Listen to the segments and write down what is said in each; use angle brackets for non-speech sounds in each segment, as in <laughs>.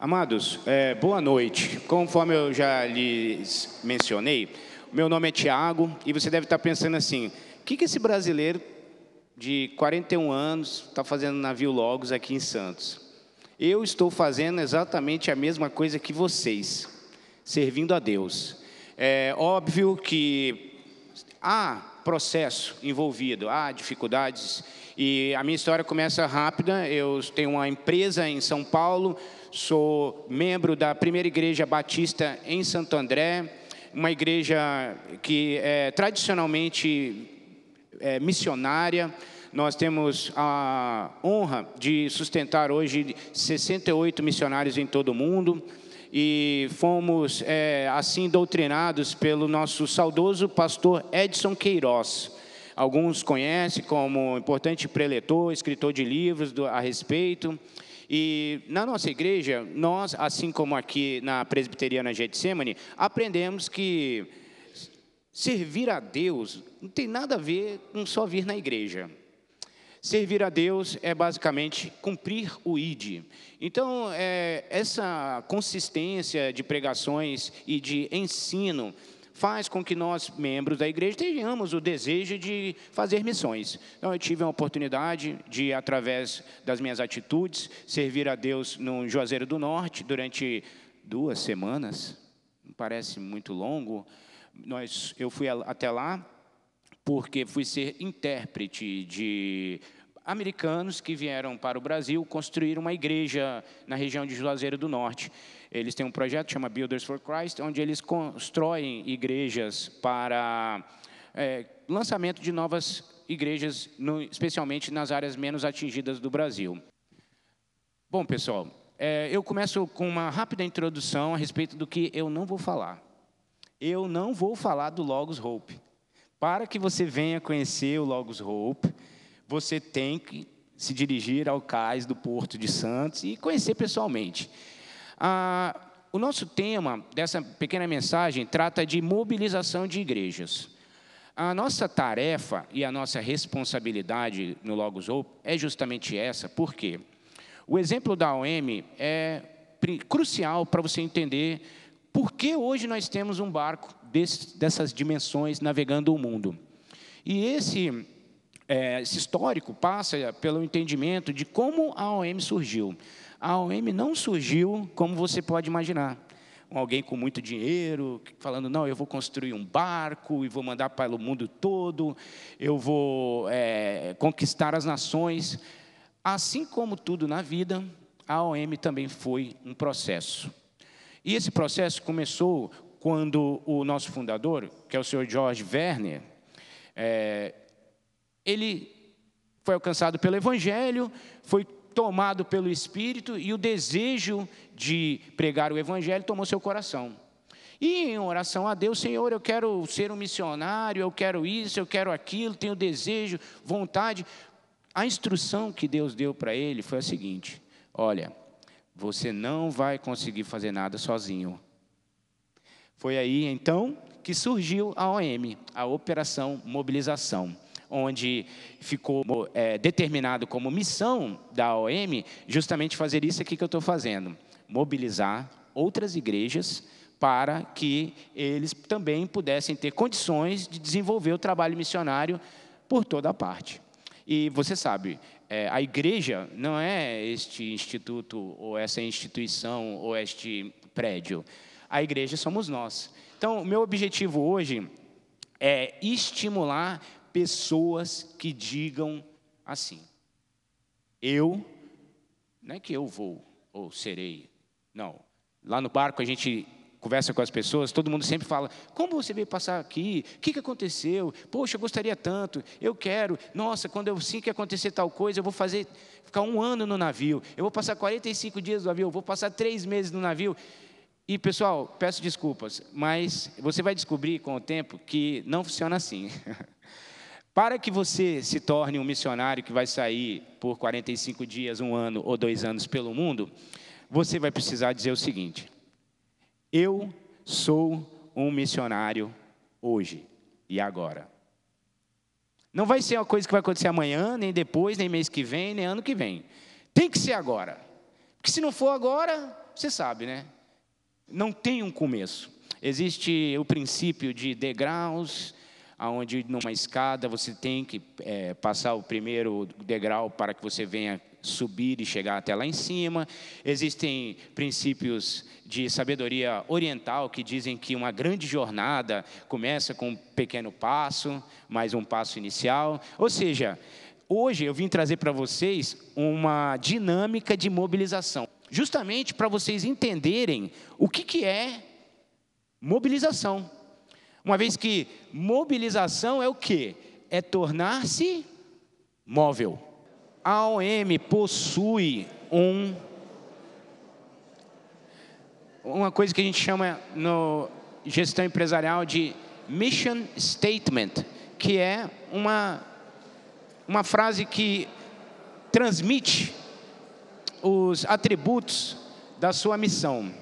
Amados, é, boa noite. Conforme eu já lhes mencionei, meu nome é Tiago e você deve estar pensando assim: o que, que esse brasileiro de 41 anos está fazendo navio Logos aqui em Santos? Eu estou fazendo exatamente a mesma coisa que vocês, servindo a Deus. É óbvio que há processo envolvido, há dificuldades e a minha história começa rápida. Eu tenho uma empresa em São Paulo, sou membro da primeira igreja batista em Santo André, uma igreja que é tradicionalmente é, missionária. Nós temos a honra de sustentar hoje 68 missionários em todo o mundo e fomos é, assim doutrinados pelo nosso saudoso pastor Edson Queiroz. Alguns conhecem como importante preletor, escritor de livros a respeito. E na nossa igreja, nós, assim como aqui na Presbiteriana Getsemane, aprendemos que servir a Deus não tem nada a ver com só vir na igreja. Servir a Deus é basicamente cumprir o ID. Então, é, essa consistência de pregações e de ensino faz com que nós, membros da igreja, tenhamos o desejo de fazer missões. Então, eu tive a oportunidade de, através das minhas atitudes, servir a Deus no Juazeiro do Norte durante duas semanas, parece muito longo. Nós, eu fui até lá porque fui ser intérprete de americanos que vieram para o Brasil construir uma igreja na região de Juazeiro do Norte. Eles têm um projeto que chama Builders for Christ, onde eles constroem igrejas para é, lançamento de novas igrejas, no, especialmente nas áreas menos atingidas do Brasil. Bom, pessoal, é, eu começo com uma rápida introdução a respeito do que eu não vou falar. Eu não vou falar do Logos Hope. Para que você venha conhecer o Logos Hope, você tem que se dirigir ao cais do Porto de Santos e conhecer pessoalmente. Ah, o nosso tema dessa pequena mensagem trata de mobilização de igrejas. A nossa tarefa e a nossa responsabilidade no Logos Hope é justamente essa, por quê? O exemplo da OM é crucial para você entender por que hoje nós temos um barco desse, dessas dimensões navegando o mundo. E esse, é, esse histórico passa pelo entendimento de como a OM surgiu a OM não surgiu como você pode imaginar. Alguém com muito dinheiro, falando, não, eu vou construir um barco e vou mandar para o mundo todo, eu vou é, conquistar as nações. Assim como tudo na vida, a OM também foi um processo. E esse processo começou quando o nosso fundador, que é o senhor George Werner, é, ele foi alcançado pelo Evangelho, foi tomado pelo Espírito e o desejo de pregar o Evangelho tomou seu coração. E em oração a Deus, Senhor, eu quero ser um missionário, eu quero isso, eu quero aquilo, tenho desejo, vontade. A instrução que Deus deu para ele foi a seguinte: olha, você não vai conseguir fazer nada sozinho. Foi aí então que surgiu a OM, a Operação Mobilização onde ficou é, determinado como missão da OM justamente fazer isso aqui que eu estou fazendo: mobilizar outras igrejas para que eles também pudessem ter condições de desenvolver o trabalho missionário por toda a parte. E você sabe, é, a igreja não é este instituto, ou essa instituição, ou este prédio. A igreja somos nós. Então, o meu objetivo hoje é estimular pessoas que digam assim: eu, não é que eu vou ou serei, não. Lá no barco a gente conversa com as pessoas, todo mundo sempre fala: como você veio passar aqui? O que, que aconteceu? Poxa, eu gostaria tanto, eu quero. Nossa, quando eu sim que acontecer tal coisa, eu vou fazer, ficar um ano no navio, eu vou passar 45 dias no navio, eu vou passar três meses no navio. E pessoal, peço desculpas, mas você vai descobrir com o tempo que não funciona assim. <laughs> Para que você se torne um missionário que vai sair por 45 dias, um ano ou dois anos pelo mundo, você vai precisar dizer o seguinte: Eu sou um missionário hoje e agora. Não vai ser uma coisa que vai acontecer amanhã, nem depois, nem mês que vem, nem ano que vem. Tem que ser agora. Porque se não for agora, você sabe, né? Não tem um começo. Existe o princípio de degraus, onde numa escada você tem que é, passar o primeiro degrau para que você venha subir e chegar até lá em cima. Existem princípios de sabedoria oriental que dizem que uma grande jornada começa com um pequeno passo, mais um passo inicial. Ou seja, hoje eu vim trazer para vocês uma dinâmica de mobilização, justamente para vocês entenderem o que, que é mobilização. Uma vez que mobilização é o que? É tornar-se móvel. A OM possui um uma coisa que a gente chama no gestão empresarial de mission statement, que é uma uma frase que transmite os atributos da sua missão.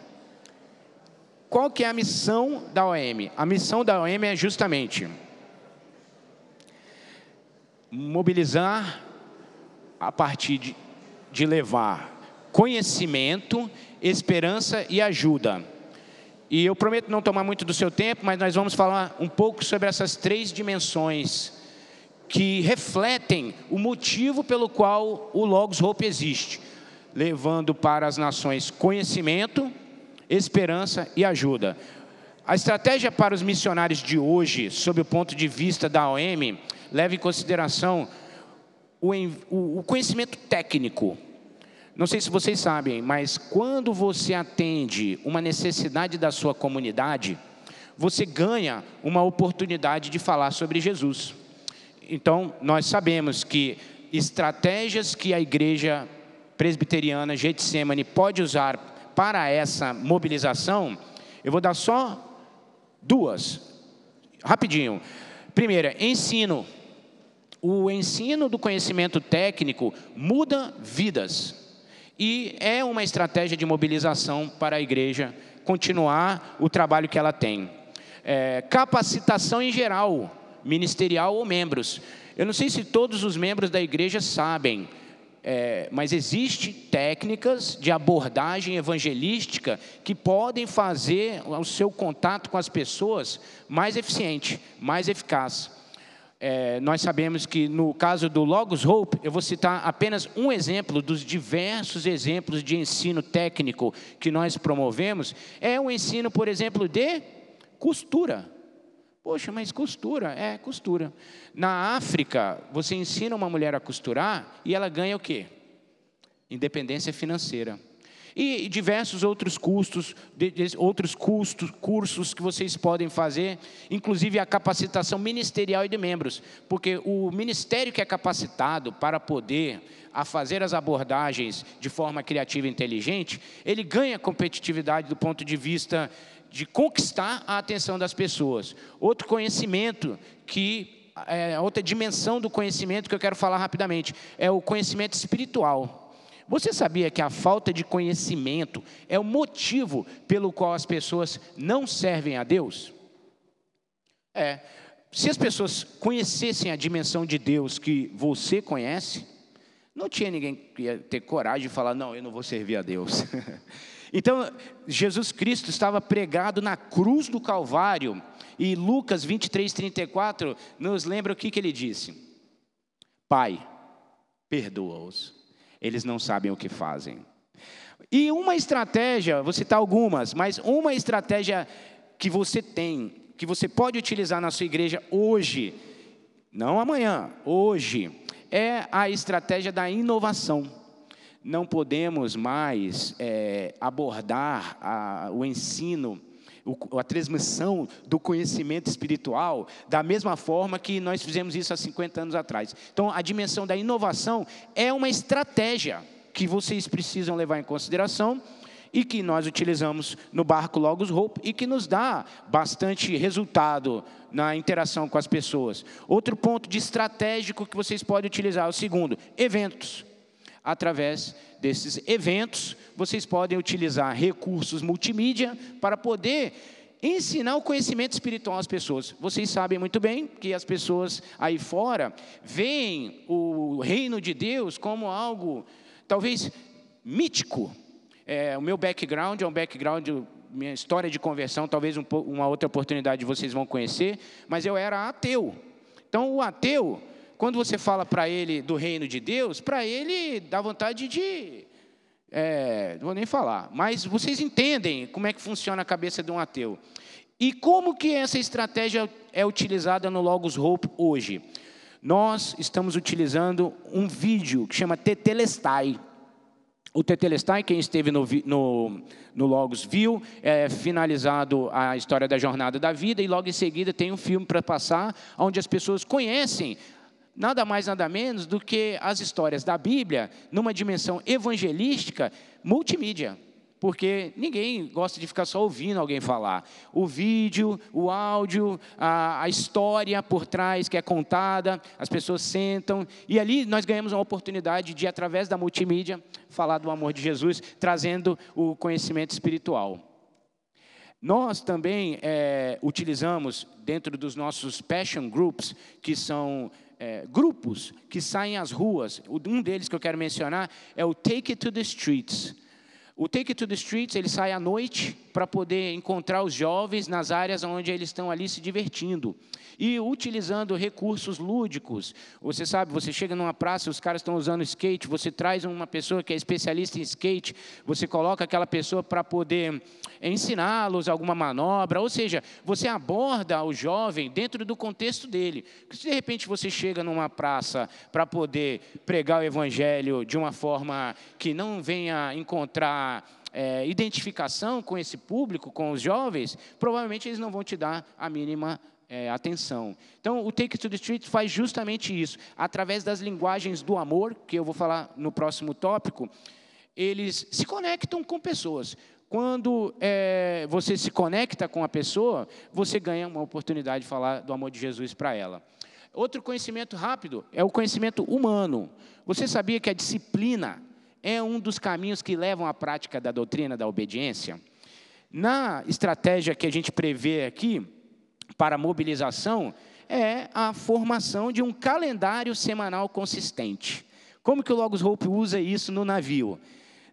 Qual que é a missão da OM? A missão da OM é justamente mobilizar a partir de, de levar conhecimento, esperança e ajuda. E eu prometo não tomar muito do seu tempo, mas nós vamos falar um pouco sobre essas três dimensões que refletem o motivo pelo qual o Logos Hope existe, levando para as nações conhecimento, esperança e ajuda. A estratégia para os missionários de hoje, sob o ponto de vista da OM, leva em consideração o, conhecimento técnico. Não sei se vocês sabem, mas quando você atende uma necessidade da sua comunidade, você ganha uma oportunidade de falar sobre Jesus. Então, nós sabemos que estratégias que a igreja presbiteriana Getsemane pode usar para essa mobilização, eu vou dar só duas, rapidinho. Primeira, ensino o ensino do conhecimento técnico muda vidas. E é uma estratégia de mobilização para a igreja continuar o trabalho que ela tem. É, capacitação em geral, ministerial ou membros. Eu não sei se todos os membros da igreja sabem, é, mas existem técnicas de abordagem evangelística que podem fazer o seu contato com as pessoas mais eficiente, mais eficaz é, nós sabemos que no caso do Logos Hope, eu vou citar apenas um exemplo dos diversos exemplos de ensino técnico que nós promovemos, é o ensino, por exemplo, de costura. Poxa, mas costura, é costura. Na África, você ensina uma mulher a costurar e ela ganha o quê? Independência financeira e diversos outros custos, outros custos, cursos que vocês podem fazer, inclusive a capacitação ministerial e de membros, porque o ministério que é capacitado para poder a fazer as abordagens de forma criativa e inteligente, ele ganha competitividade do ponto de vista de conquistar a atenção das pessoas. Outro conhecimento que é outra dimensão do conhecimento que eu quero falar rapidamente é o conhecimento espiritual. Você sabia que a falta de conhecimento é o motivo pelo qual as pessoas não servem a Deus? É. Se as pessoas conhecessem a dimensão de Deus que você conhece, não tinha ninguém que ia ter coragem de falar, não, eu não vou servir a Deus. <laughs> então, Jesus Cristo estava pregado na cruz do Calvário, e Lucas 23, 34 nos lembra o que, que ele disse: Pai, perdoa-os, eles não sabem o que fazem. E uma estratégia, vou citar algumas, mas uma estratégia que você tem, que você pode utilizar na sua igreja hoje, não amanhã, hoje, é a estratégia da inovação. Não podemos mais é, abordar a, o ensino a transmissão do conhecimento espiritual da mesma forma que nós fizemos isso há 50 anos atrás. Então, a dimensão da inovação é uma estratégia que vocês precisam levar em consideração e que nós utilizamos no barco Logos Hope e que nos dá bastante resultado na interação com as pessoas. Outro ponto de estratégico que vocês podem utilizar o segundo, eventos. Através desses eventos, vocês podem utilizar recursos multimídia para poder ensinar o conhecimento espiritual às pessoas. Vocês sabem muito bem que as pessoas aí fora veem o reino de Deus como algo talvez mítico. É, o meu background é um background, minha história de conversão, talvez um, uma outra oportunidade vocês vão conhecer, mas eu era ateu. Então, o ateu, quando você fala para ele do reino de Deus, para ele dá vontade de. É, não vou nem falar, mas vocês entendem como é que funciona a cabeça de um ateu. E como que essa estratégia é utilizada no Logos Hope hoje? Nós estamos utilizando um vídeo que chama Tetelestai. O Tetelestai, quem esteve no, no, no Logos viu, é finalizado a história da jornada da vida e logo em seguida tem um filme para passar, onde as pessoas conhecem nada mais nada menos do que as histórias da Bíblia numa dimensão evangelística multimídia porque ninguém gosta de ficar só ouvindo alguém falar. O vídeo, o áudio, a, a, história por trás que é contada, as pessoas sentam, e ali nós ganhamos uma oportunidade de, através da multimídia, falar do amor de Jesus, trazendo o conhecimento espiritual. Nós também é, utilizamos, dentro dos nossos passion groups, que são é, grupos que saem às ruas, um deles que eu quero mencionar é o Take It to the Streets. O Take It to the Streets, ele sai à noite para poder encontrar os jovens nas áreas onde eles estão ali se divertindo. E utilizando recursos lúdicos. Você sabe, você chega numa praça, os caras estão usando skate, você traz uma pessoa que é especialista em skate, você coloca aquela pessoa para poder ensiná-los alguma manobra, ou seja, você aborda o jovem dentro do contexto dele. Se de repente você chega numa praça para poder pregar o evangelho de uma forma que não venha encontrar é, identificação com esse público, com os jovens, provavelmente eles não vão te dar a mínima é, atenção. Então, o Take to the Street faz justamente isso. Através das linguagens do amor, que eu vou falar no próximo tópico, eles se conectam com pessoas. Quando é, você se conecta com a pessoa, você ganha uma oportunidade de falar do amor de Jesus para ela. Outro conhecimento rápido é o conhecimento humano. Você sabia que a disciplina é um dos caminhos que levam à prática da doutrina da obediência? Na estratégia que a gente prevê aqui, para mobilização, é a formação de um calendário semanal consistente. Como que o Logos Hope usa isso no navio?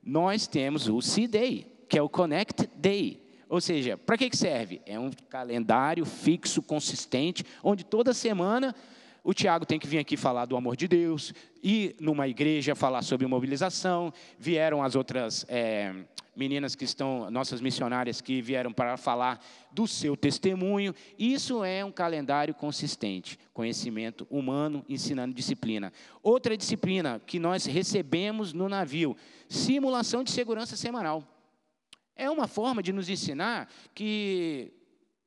Nós temos o C-Day, que é o Connect Day. Ou seja, para que serve? É um calendário fixo, consistente, onde toda semana o Tiago tem que vir aqui falar do amor de Deus, e numa igreja falar sobre mobilização. Vieram as outras é, meninas que estão, nossas missionárias, que vieram para falar do seu testemunho. Isso é um calendário consistente, conhecimento humano ensinando disciplina. Outra disciplina que nós recebemos no navio, simulação de segurança semanal. É uma forma de nos ensinar que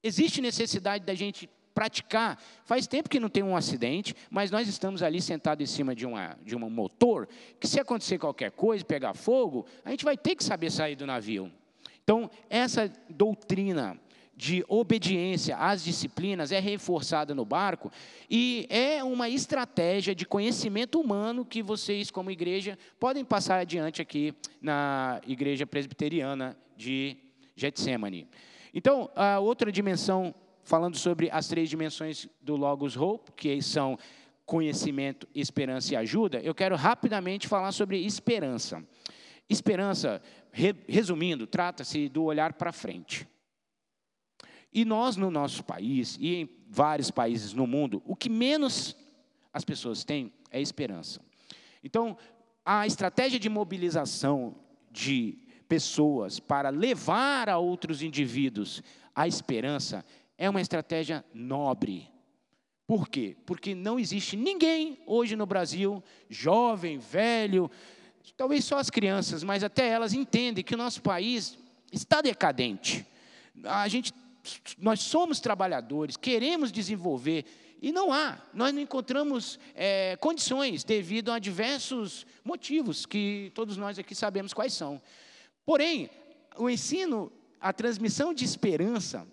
existe necessidade da gente praticar. Faz tempo que não tem um acidente, mas nós estamos ali sentados em cima de, uma, de um motor, que se acontecer qualquer coisa, pegar fogo, a gente vai ter que saber sair do navio. Então, essa doutrina de obediência às disciplinas é reforçada no barco e é uma estratégia de conhecimento humano que vocês, como igreja, podem passar adiante aqui na Igreja Presbiteriana de Getsemane. Então, a outra dimensão falando sobre as três dimensões do Logos Hope, que são conhecimento, esperança e ajuda, eu quero rapidamente falar sobre esperança. Esperança, resumindo, trata-se do olhar para frente. E nós, no nosso país e em vários países no mundo, o que menos as pessoas têm é esperança. Então, a estratégia de mobilização de pessoas para levar a outros indivíduos a esperança é uma estratégia nobre. Por quê? Porque não existe ninguém hoje no Brasil, jovem, velho, talvez só as crianças, mas até elas entendem que o nosso país está decadente. A gente, nós somos trabalhadores, queremos desenvolver e não há, nós não encontramos é, condições devido a diversos motivos que todos nós aqui sabemos quais são. Porém, o ensino, a transmissão de esperança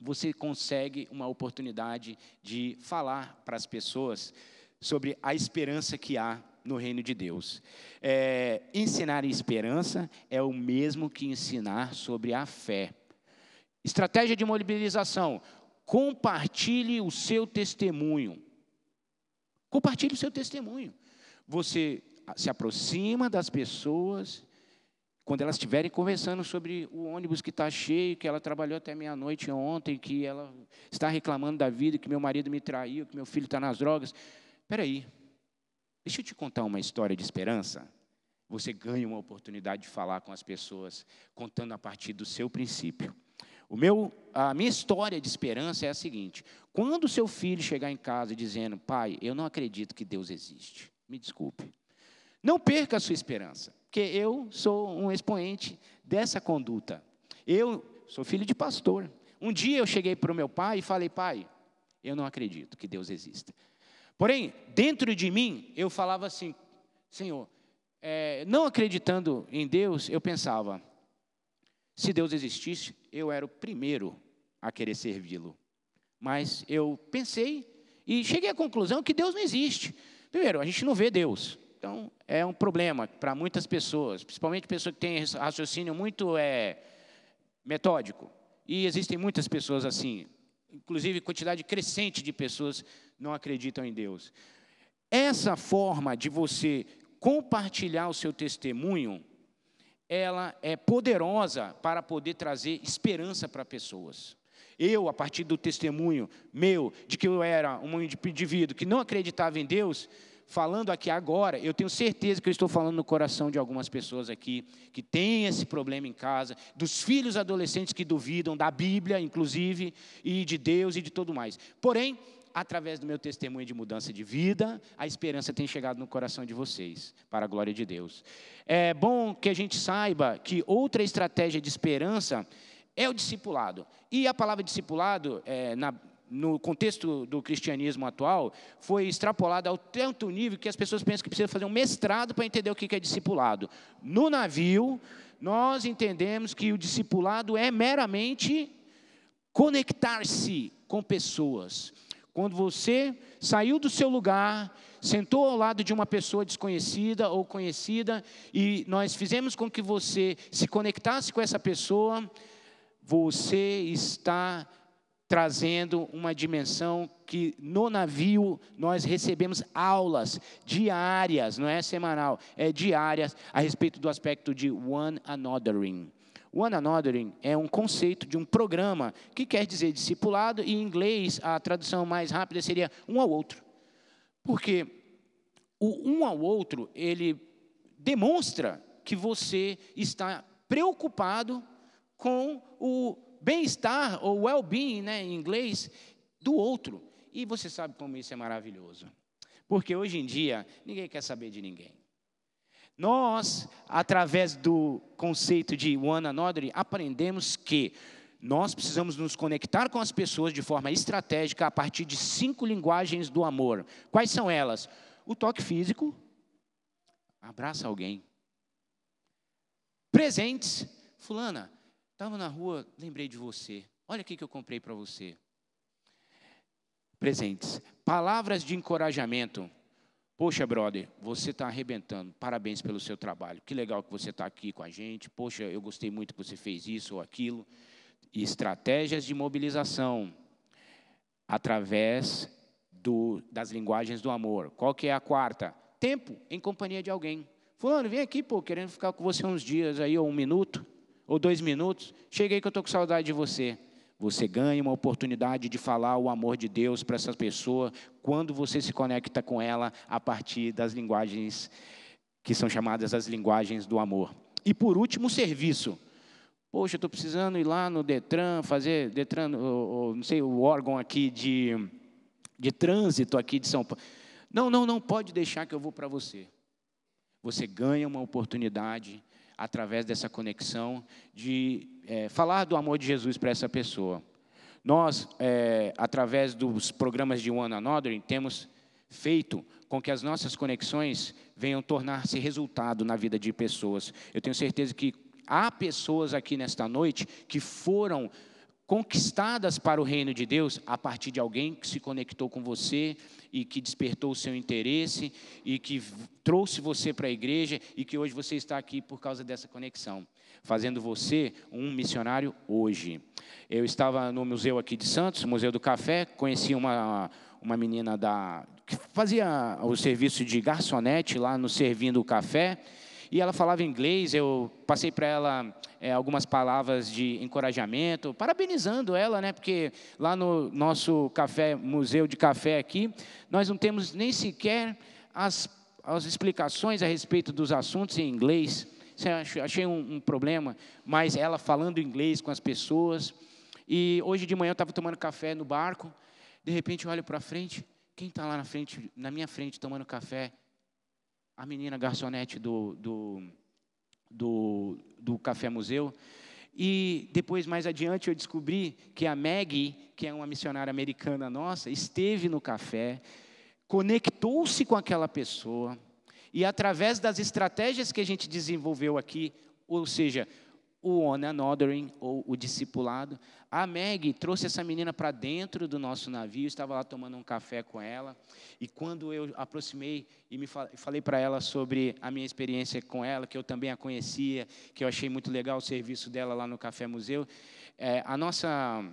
você consegue uma oportunidade de falar para as pessoas sobre a esperança que há no reino de Deus. É, ensinar esperança é o mesmo que ensinar sobre a fé. Estratégia de mobilização: compartilhe o seu testemunho. Compartilhe o seu testemunho. Você se aproxima das pessoas quando elas estiverem conversando sobre o ônibus que está cheio, que ela trabalhou até meia-noite ontem, que ela está reclamando da vida, que meu marido me traiu, que meu filho está nas drogas. Espera aí, deixa eu te contar uma história de esperança. Você ganha uma oportunidade de falar com as pessoas, contando a partir do seu princípio. O meu, a minha história de esperança é a seguinte: quando o seu filho chegar em casa dizendo, pai, eu não acredito que Deus existe, me desculpe, não perca a sua esperança. Porque eu sou um expoente dessa conduta. Eu sou filho de pastor. Um dia eu cheguei para o meu pai e falei, pai, eu não acredito que Deus exista. Porém, dentro de mim, eu falava assim, Senhor, é, não acreditando em Deus, eu pensava, se Deus existisse, eu era o primeiro a querer servi-lo. Mas eu pensei e cheguei à conclusão que Deus não existe. Primeiro, a gente não vê Deus. Então, é um problema para muitas pessoas, principalmente pessoas que têm raciocínio muito é, metódico. E existem muitas pessoas assim, inclusive quantidade crescente de pessoas não acreditam em Deus. Essa forma de você compartilhar o seu testemunho, ela é poderosa para poder trazer esperança para pessoas. Eu, a partir do testemunho meu, de que eu era um indivíduo que não acreditava em Deus, falando aqui agora, eu tenho certeza que eu estou falando no coração de algumas pessoas aqui que têm esse problema em casa, dos filhos adolescentes que duvidam da Bíblia, inclusive, e de Deus e de tudo mais. Porém, através do meu testemunho de mudança de vida, a esperança tem chegado no coração de vocês, para a glória de Deus. É bom que a gente saiba que outra estratégia de esperança é o discipulado. E a palavra discipulado, é, na, no contexto do cristianismo atual, foi extrapolada ao tanto nível que as pessoas pensam que precisa fazer um mestrado para entender o que é discipulado. No navio, nós entendemos que o discipulado é meramente conectar-se com pessoas. Quando você saiu do seu lugar, sentou ao lado de uma pessoa desconhecida ou conhecida, e nós fizemos com que você se conectasse com essa pessoa, você está trazendo uma dimensão que no navio nós recebemos aulas diárias, não é semanal, é diárias a respeito do aspecto de one anothering. One anothering é um conceito de um programa que quer dizer discipulado e em inglês a tradução mais rápida seria um ao outro. Porque o um ao outro, ele demonstra que você está preocupado com o bem-estar, ou well-being, né, em inglês, do outro. E você sabe como isso é maravilhoso. Porque hoje em dia, ninguém quer saber de ninguém. Nós, através do conceito de one another, aprendemos que nós precisamos nos conectar com as pessoas de forma estratégica a partir de cinco linguagens do amor. Quais são elas? O toque físico, abraça alguém. Presentes, fulana, Estava na rua, lembrei de você. Olha o que eu comprei para você. Presentes. Palavras de encorajamento. Poxa, brother, você está arrebentando. Parabéns pelo seu trabalho. Que legal que você está aqui com a gente. Poxa, eu gostei muito que você fez isso ou aquilo. Estratégias de mobilização através do, das linguagens do amor. Qual que é a quarta? Tempo em companhia de alguém. Fulano, vem aqui, pô, querendo ficar com você uns dias aí, ou um minuto ou dois minutos, cheguei que eu estou com saudade de você. Você ganha uma oportunidade de falar o amor de Deus para essa pessoa quando você se conecta com ela a partir das linguagens que são chamadas as linguagens do amor. E por último, o serviço. Poxa, estou precisando ir lá no Detran, fazer Detran, ou, ou, não sei, o órgão aqui de, de trânsito aqui de São Paulo. Não, não, não pode deixar que eu vou para você. Você ganha uma oportunidade através dessa conexão, de é, falar do amor de Jesus para essa pessoa. Nós, é, através dos programas de One Another, temos feito com que as nossas conexões venham tornar-se resultado na vida de pessoas. Eu tenho certeza que há pessoas aqui nesta noite que foram conquistadas para o reino de Deus a partir de alguém que se conectou com você e que despertou o seu interesse e que trouxe você para a igreja e que hoje você está aqui por causa dessa conexão, fazendo você um missionário hoje. Eu estava no museu aqui de Santos, Museu do Café, conheci uma, uma menina da, que fazia o serviço de garçonete lá no Servindo o Café, e ela falava inglês. Eu passei para ela é, algumas palavras de encorajamento, parabenizando ela, né? Porque lá no nosso café, museu de café aqui, nós não temos nem sequer as, as explicações a respeito dos assuntos em inglês. Achei um, um problema, mas ela falando inglês com as pessoas. E hoje de manhã eu estava tomando café no barco, de repente eu olho para frente, quem está lá na frente, na minha frente, tomando café? A menina garçonete do, do, do, do Café Museu. E depois, mais adiante, eu descobri que a Maggie, que é uma missionária americana nossa, esteve no café, conectou-se com aquela pessoa, e através das estratégias que a gente desenvolveu aqui, ou seja, o one anothering, ou o discipulado, a Meg trouxe essa menina para dentro do nosso navio, estava lá tomando um café com ela, e quando eu aproximei e me falei para ela sobre a minha experiência com ela, que eu também a conhecia, que eu achei muito legal o serviço dela lá no Café Museu, é, a nossa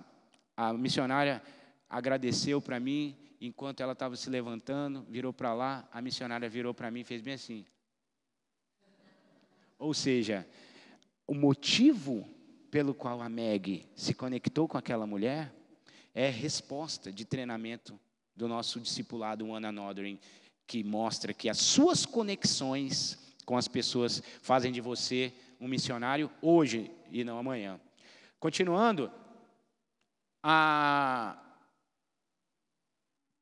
a missionária agradeceu para mim, enquanto ela estava se levantando, virou para lá, a missionária virou para mim e fez bem assim. Ou seja, o motivo pelo qual a Meg se conectou com aquela mulher é resposta de treinamento do nosso discipulado One Anothering, que mostra que as suas conexões com as pessoas fazem de você um missionário hoje e não amanhã. Continuando, a,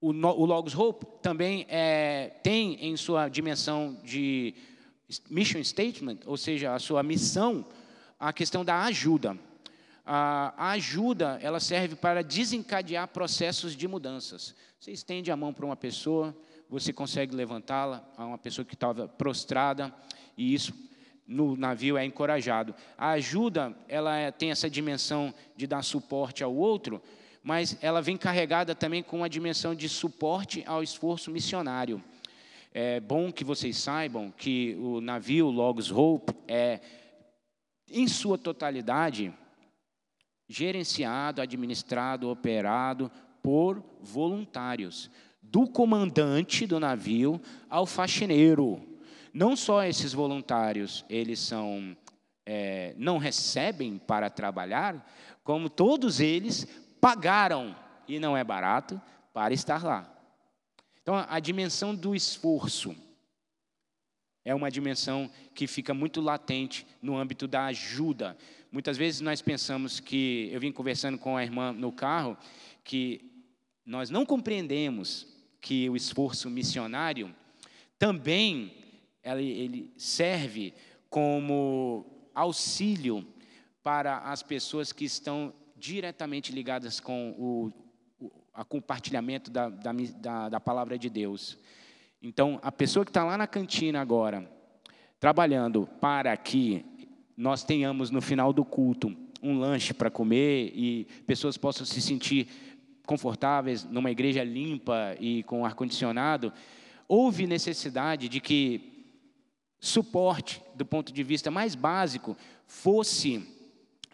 o, o Logos Hope também é, tem em sua dimensão de mission statement, ou seja, a sua missão, a questão da ajuda. A, a ajuda, ela serve para desencadear processos de mudanças. Você estende a mão para uma pessoa, você consegue levantá-la, a uma pessoa que estava prostrada, e isso no navio é encorajado. A ajuda, ela é, tem essa dimensão de dar suporte ao outro, mas ela vem carregada também com uma dimensão de suporte ao esforço missionário. É bom que vocês saibam que o navio Logos Hope é, em sua totalidade, gerenciado, administrado, operado por voluntários, do comandante do navio ao faxineiro. Não só esses voluntários, eles são é, não recebem para trabalhar, como todos eles pagaram, e não é barato, para estar lá. Então, a dimensão do esforço é uma dimensão que fica muito latente no âmbito da ajuda. Muitas vezes nós pensamos que, eu vim conversando com a irmã no carro, que nós não compreendemos que o esforço missionário também ele, serve como auxílio para as pessoas que estão diretamente ligadas com o a compartilhamento da, da, da, da palavra de Deus. Então, a pessoa que está lá na cantina agora, trabalhando para que nós tenhamos no final do culto um lanche para comer e pessoas possam se sentir confortáveis numa igreja limpa e com ar-condicionado, houve necessidade de que suporte, do ponto de vista mais básico, fosse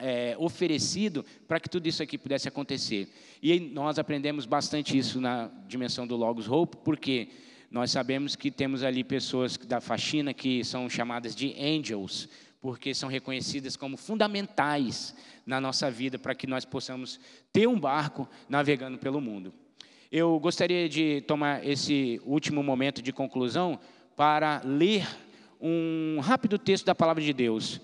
é, oferecido para que tudo isso aqui pudesse acontecer. E nós aprendemos bastante isso na dimensão do Logos Hope, porque nós sabemos que temos ali pessoas da faxina que são chamadas de angels, porque são reconhecidas como fundamentais na nossa vida para que nós possamos ter um barco navegando pelo mundo. Eu gostaria de tomar esse último momento de conclusão para ler um rápido texto da palavra de Deus.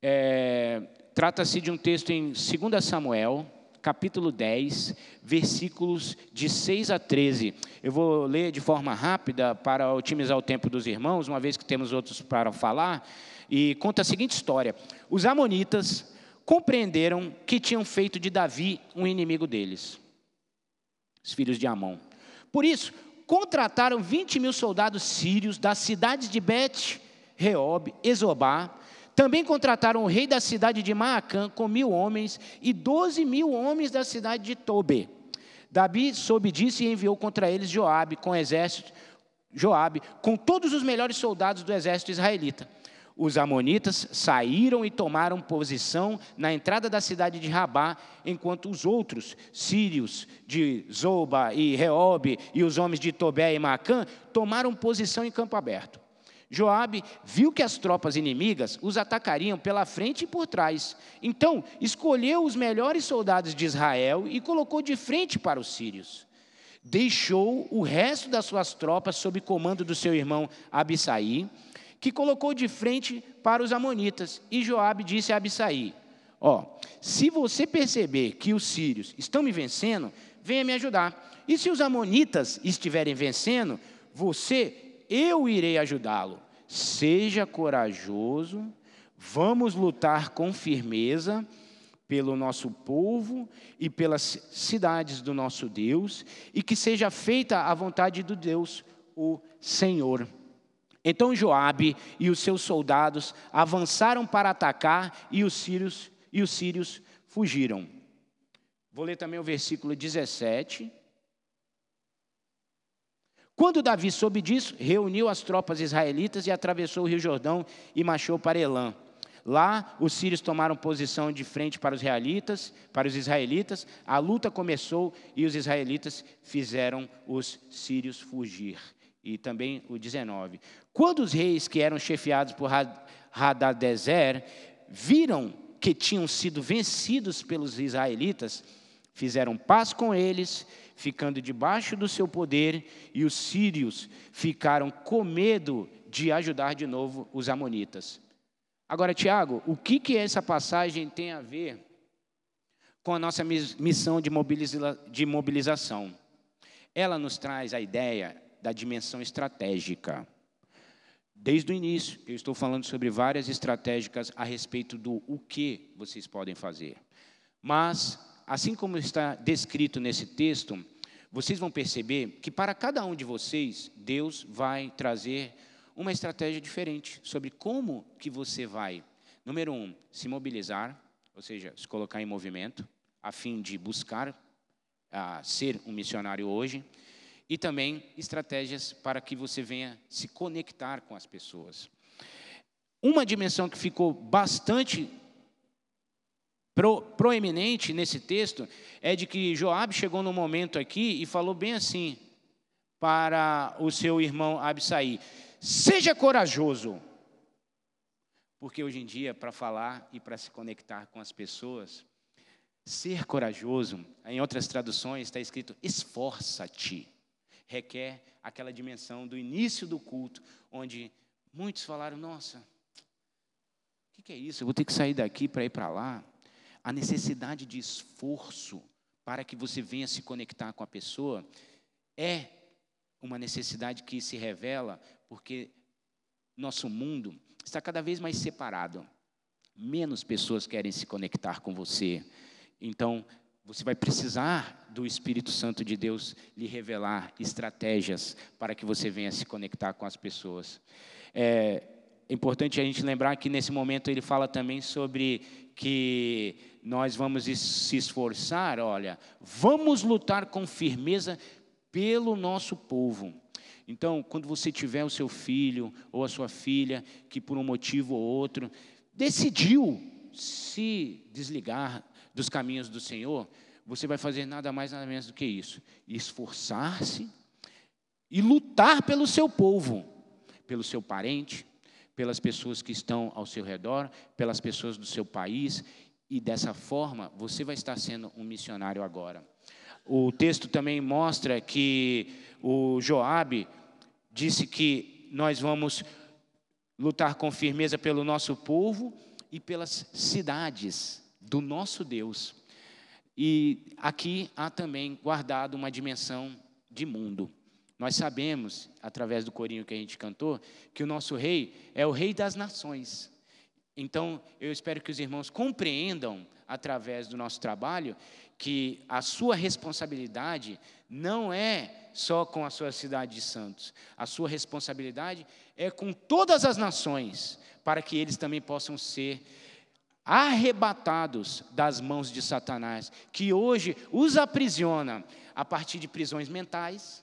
É, Trata-se de um texto em 2 Samuel, capítulo 10, versículos de 6 a 13. Eu vou ler de forma rápida para otimizar o tempo dos irmãos, uma vez que temos outros para falar, e conta a seguinte história: Os amonitas compreenderam que tinham feito de Davi um inimigo deles, os filhos de Amon. Por isso, contrataram 20 mil soldados sírios das cidades de Bet, Reob, Ezobá, também contrataram o rei da cidade de Maacã com mil homens e doze mil homens da cidade de Tobe. Davi soube disso e enviou contra eles Joabe com exército, Joabe com todos os melhores soldados do exército israelita. Os amonitas saíram e tomaram posição na entrada da cidade de Rabá, enquanto os outros, sírios de Zoba e Reobe e os homens de Tobé e Macã, tomaram posição em campo aberto. Joabe viu que as tropas inimigas os atacariam pela frente e por trás. Então, escolheu os melhores soldados de Israel e colocou de frente para os sírios. Deixou o resto das suas tropas sob comando do seu irmão Abisai, que colocou de frente para os amonitas. E Joabe disse a Abisai: Ó, se você perceber que os sírios estão me vencendo, venha me ajudar. E se os amonitas estiverem vencendo, você eu irei ajudá-lo. Seja corajoso, vamos lutar com firmeza pelo nosso povo e pelas cidades do nosso Deus, e que seja feita a vontade do Deus, o Senhor. Então Joabe e os seus soldados avançaram para atacar e os sírios e os sírios fugiram. Vou ler também o versículo 17. Quando Davi soube disso, reuniu as tropas israelitas e atravessou o rio Jordão e marchou para Elã. Lá, os sírios tomaram posição de frente para os israelitas, para os israelitas. A luta começou e os israelitas fizeram os sírios fugir. E também o 19. Quando os reis que eram chefiados por Hadadezer viram que tinham sido vencidos pelos israelitas, fizeram paz com eles, ficando debaixo do seu poder, e os sírios ficaram com medo de ajudar de novo os amonitas. Agora, Tiago, o que, que essa passagem tem a ver com a nossa missão de, mobiliza de mobilização? Ela nos traz a ideia da dimensão estratégica. Desde o início, eu estou falando sobre várias estratégicas a respeito do o que vocês podem fazer. Mas assim como está descrito nesse texto, vocês vão perceber que para cada um de vocês, Deus vai trazer uma estratégia diferente sobre como que você vai, número um, se mobilizar, ou seja, se colocar em movimento, a fim de buscar uh, ser um missionário hoje, e também estratégias para que você venha se conectar com as pessoas. Uma dimensão que ficou bastante pro, proeminente nesse texto é de que Joabe chegou no momento aqui e falou bem assim para o seu irmão Absaí: seja corajoso. Porque hoje em dia, para falar e para se conectar com as pessoas, ser corajoso, em outras traduções está escrito esforça-te. Requer aquela dimensão do início do culto, onde muitos falaram: Nossa, o que é isso? Eu vou ter que sair daqui para ir para lá a necessidade de esforço para que você venha se conectar com a pessoa é uma necessidade que se revela porque nosso mundo está cada vez mais separado. Menos pessoas querem se conectar com você. Então, você vai precisar do Espírito Santo de Deus lhe revelar estratégias para que você venha se conectar com as pessoas. É, importante a gente lembrar que nesse momento ele fala também sobre que nós vamos se esforçar, olha, vamos lutar com firmeza pelo nosso povo. Então, quando você tiver o seu filho ou a sua filha que por um motivo ou outro decidiu se desligar dos caminhos do Senhor, você vai fazer nada mais nada menos do que isso: esforçar-se e lutar pelo seu povo, pelo seu parente, pelas pessoas que estão ao seu redor, pelas pessoas do seu país, e dessa forma você vai estar sendo um missionário agora. O texto também mostra que o Joabe disse que nós vamos lutar com firmeza pelo nosso povo e pelas cidades do nosso Deus. E aqui há também guardado uma dimensão de mundo. Nós sabemos, através do corinho que a gente cantou, que o nosso rei é o rei das nações. Então, eu espero que os irmãos compreendam, através do nosso trabalho, que a sua responsabilidade não é só com a sua cidade de Santos, a sua responsabilidade é com todas as nações, para que eles também possam ser arrebatados das mãos de Satanás, que hoje os aprisiona a partir de prisões mentais,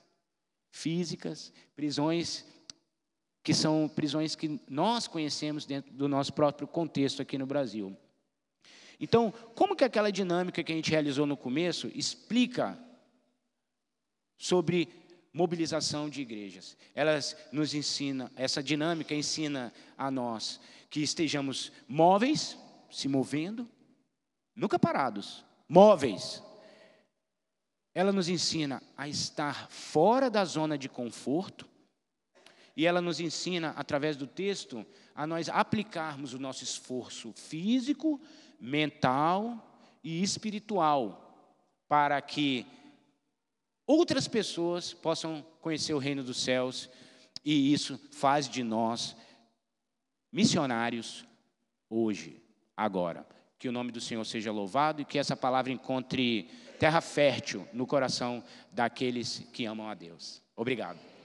físicas, prisões que são prisões que nós conhecemos dentro do nosso próprio contexto aqui no Brasil. Então, como que aquela dinâmica que a gente realizou no começo explica sobre mobilização de igrejas. Elas nos ensina, essa dinâmica ensina a nós que estejamos móveis, se movendo, nunca parados, móveis. Ela nos ensina a estar fora da zona de conforto, e ela nos ensina, através do texto, a nós aplicarmos o nosso esforço físico, mental e espiritual, para que outras pessoas possam conhecer o reino dos céus, e isso faz de nós missionários hoje, agora. Que o nome do Senhor seja louvado e que essa palavra encontre terra fértil no coração daqueles que amam a Deus. Obrigado.